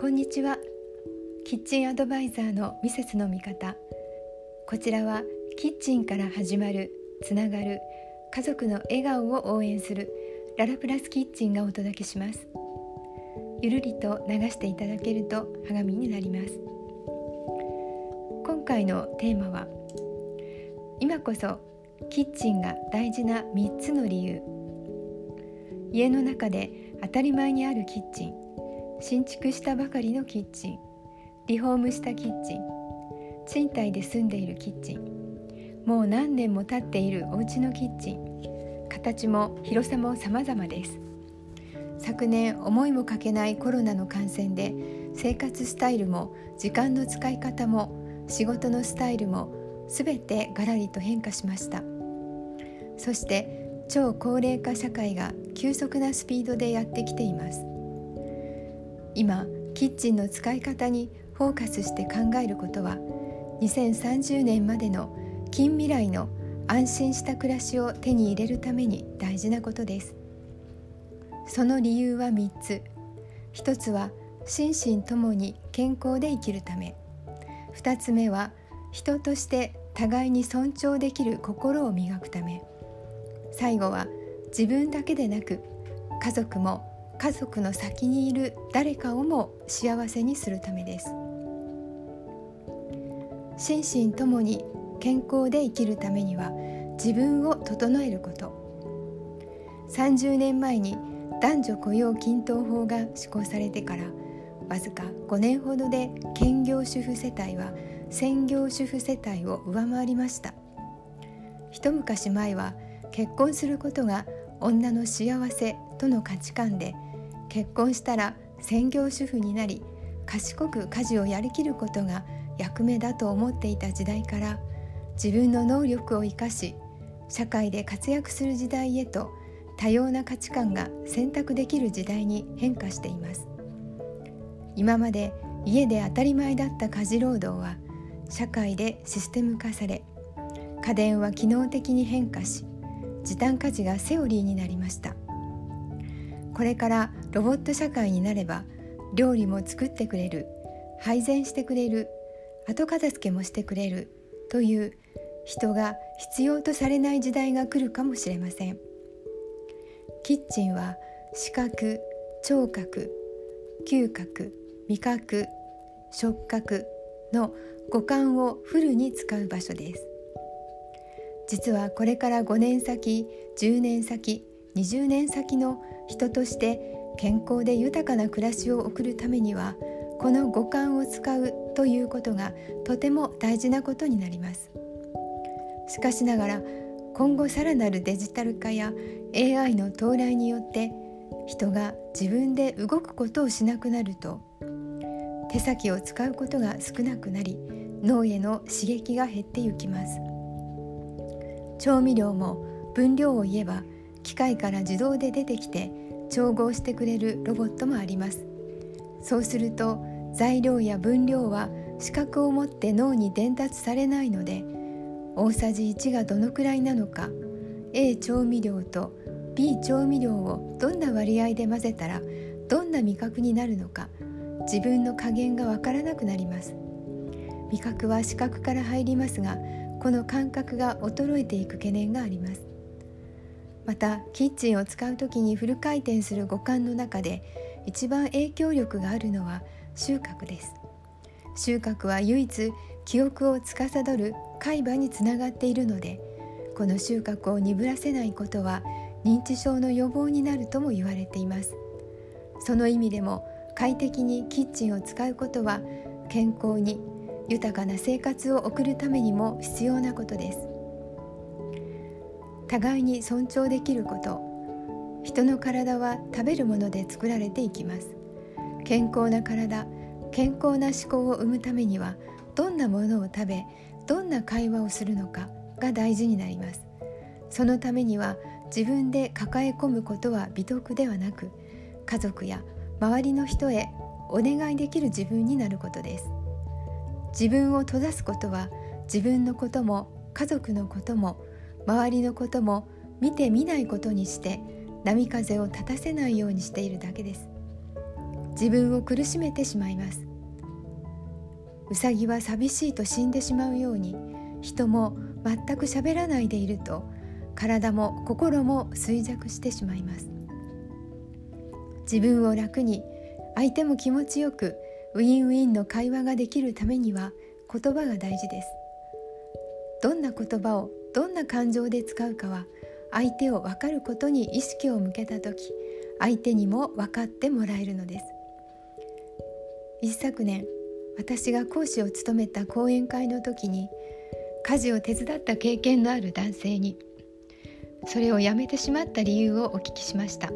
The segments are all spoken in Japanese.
こんにちは。キッチンアドバイザーのミセスの味方。こちらはキッチンから始まるつながる家族の笑顔を応援するララプラスキッチンがお届けします。ゆるりと流していただけると励みになります。今回のテーマは今こそキッチンが大事な3つの理由。家の中で当たり前にあるキッチン。新築したばかりのキッチン。リフォームしたキッチン。賃貸で住んでいるキッチン。もう何年も経っているお家のキッチン。形も広さも様々です。昨年思いもかけないコロナの感染で生活スタイルも時間の使い方も仕事のスタイルも全てガラリと変化しました。そして超高齢化社会が急速なスピードでやってきています。今キッチンの使い方にフォーカスして考えることは2030年までの近未来の安心した暮らしを手に入れるために大事なことです。その理由は3つ。1つは心身ともに健康で生きるため。2つ目は人として互いに尊重できる心を磨くため。最後は自分だけでなく家族も家族の先にいる誰かをも幸せにするためです。心身ともに健康で生きるためには自分を整えること。30年前に男女雇用均等法が施行されてからわずか5年ほどで兼業主婦世帯は専業主婦世帯を上回りました。一昔前は結婚することが女の幸せとの価値観で結婚したら専業主婦になり賢く家事をやりきることが役目だと思っていた時代から自分の能力を生かし社会で活躍する時代へと多様な価値観が選択できる時代に変化しています。今まで家で当たり前だった家事労働は社会でシステム化され家電は機能的に変化し時短家事がセオリーになりました。これからロボット社会になれば料理も作ってくれる配膳してくれる後片付けもしてくれるという人が必要とされない時代が来るかもしれません。キッチンは視覚聴覚嗅覚味覚触覚の五感をフルに使う場所です。実はこれから5年先10年先20年先の人として健康で豊かな暮らしを送るためにはこの五感を使うということがとても大事なことになります。しかしながら今後さらなるデジタル化や AI の到来によって人が自分で動くことをしなくなると手先を使うことが少なくなり脳への刺激が減ってゆきます。調味料も分量を言えば機械から自動で出てきて調合してくれるロボットもあります。そうすると材料や分量は視覚を持って脳に伝達されないので大さじ1がどのくらいなのか A 調味料と B 調味料をどんな割合で混ぜたらどんな味覚になるのか自分の加減がわからなくなります。味覚は視覚から入りますがこの感覚が衰えていく懸念があります。またキッチンを使う時にフル回転する五感の中で一番影響力があるのは収穫です。収穫は唯一記憶を司る海馬につながっているのでこの収穫を鈍らせないことは認知症の予防になるとも言われています。その意味でも快適にキッチンを使うことは健康に豊かな生活を送るためにも必要なことです。互いに尊重できること。人の体は食べるもので作られていきます。健康な体健康な思考を生むためにはどんなものを食べどんな会話をするのかが大事になります。そのためには自分で抱え込むことは美徳ではなく家族や周りの人へお願いできる自分になることです。自分を閉ざすことは自分のことも家族のことも周りのことも見て見ないことにして波風を立たせないようにしているだけです。自分を苦しめてしまいます。うさぎは寂しいと死んでしまうように人も全く喋らないでいると体も心も衰弱してしまいます。自分を楽に相手も気持ちよくウィンウィンの会話ができるためには言葉が大事です。どんな言葉をどんな感情で使うかは相手を分かることに意識を向けた時相手にも分かってもらえるのです。一昨年私が講師を務めた講演会の時に家事を手伝った経験のある男性にそれをやめてしまった理由をお聞きしました。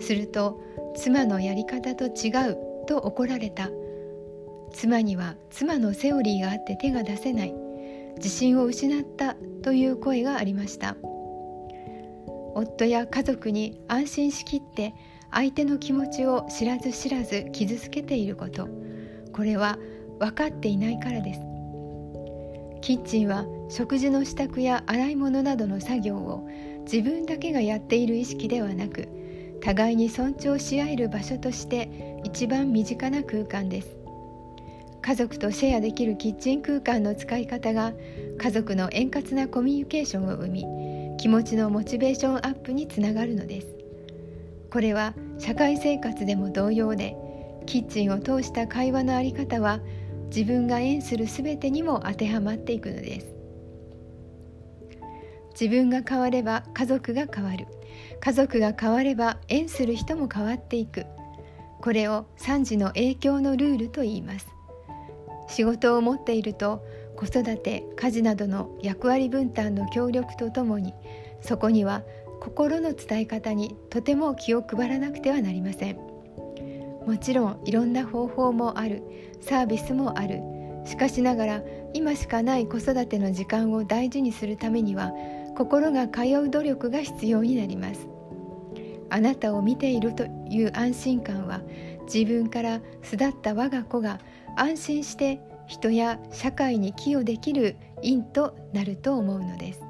すると妻のやり方と違うと怒られた。妻には妻のセオリーがあって手が出せない。自信を失ったという声がありました。夫や家族に安心しきって相手の気持ちを知らず知らず傷つけていること。これは分かっていないからです。キッチンは食事の支度や洗い物などの作業を自分だけがやっている意識ではなく互いに尊重し合える場所として一番身近な空間です。家族とシェアできるキッチン空間の使い方が家族の円滑なコミュニケーションを生み気持ちのモチベーションアップにつながるのです。これは社会生活でも同様でキッチンを通した会話のあり方は自分が縁する全てにも当てはまっていくのです。自分が変われば家族が変わる。家族が変われば縁する人も変わっていく。これを3時の影響のルールと言います。仕事を持っていると子育て家事などの役割分担の協力とともにそこには心の伝え方にとても気を配らなくてはなりません。もちろんいろんな方法もあるサービスもある。しかしながら今しかない子育ての時間を大事にするためには心が通う努力が必要になります。あなたを見ているという安心感は自分から巣立った我が子が安心して人や社会に寄与できる因となると思うのです。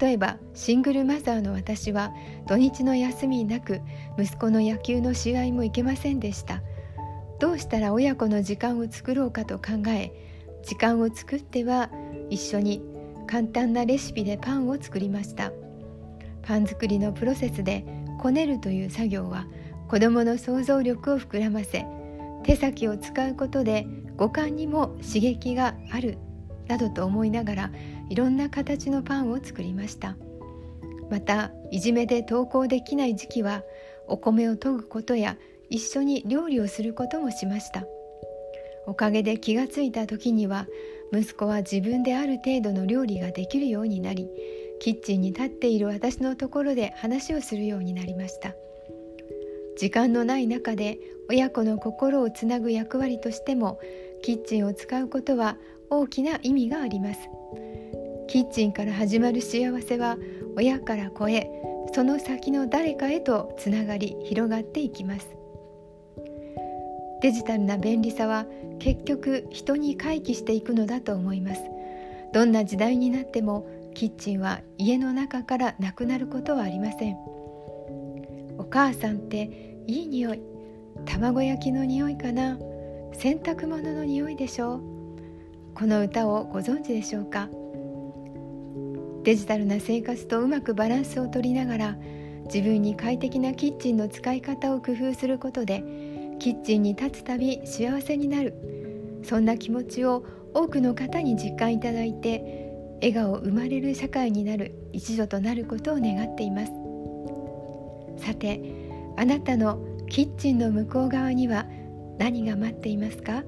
例えばシングルマザーの私は土日の休みなく息子の野球の試合も行けませんでした。どうしたら親子の時間を作ろうかと考え時間を作っては一緒に簡単なレシピでパンを作りました。パン作りのプロセスでこねるという作業は子どもの想像力を膨らませ手先を使うことで五感にも刺激があるなどと思いながらいろんな形のパンを作りました。またいじめで登校できない時期はお米を研ぐことや一緒に料理をすることもしました。おかげで気がついた時には息子は自分である程度の料理ができるようになりキッチンに立っている私のところで話をするようになりました。時間のない中で親子の心をつなぐ役割としてもキッチンを使うことは大きな意味があります。キッチンから始まる幸せは親から子へその先の誰かへとつながり広がっていきます。デジタルな便利さは結局人に回帰していくのだと思います。どんな時代になってもキッチンは家の中からなくなることはありません。母さんっていい匂い。卵焼きの匂いかな。洗濯物の匂いでしょう。この歌をご存知でしょうか。デジタルな生活とうまくバランスをとりながら自分に快適なキッチンの使い方を工夫することでキッチンに立つたび幸せになる。そんな気持ちを多くの方に実感いただいて笑顔生まれる社会になる一助となることを願っています。さてあなたのキッチンの向こう側には何が待っていますか？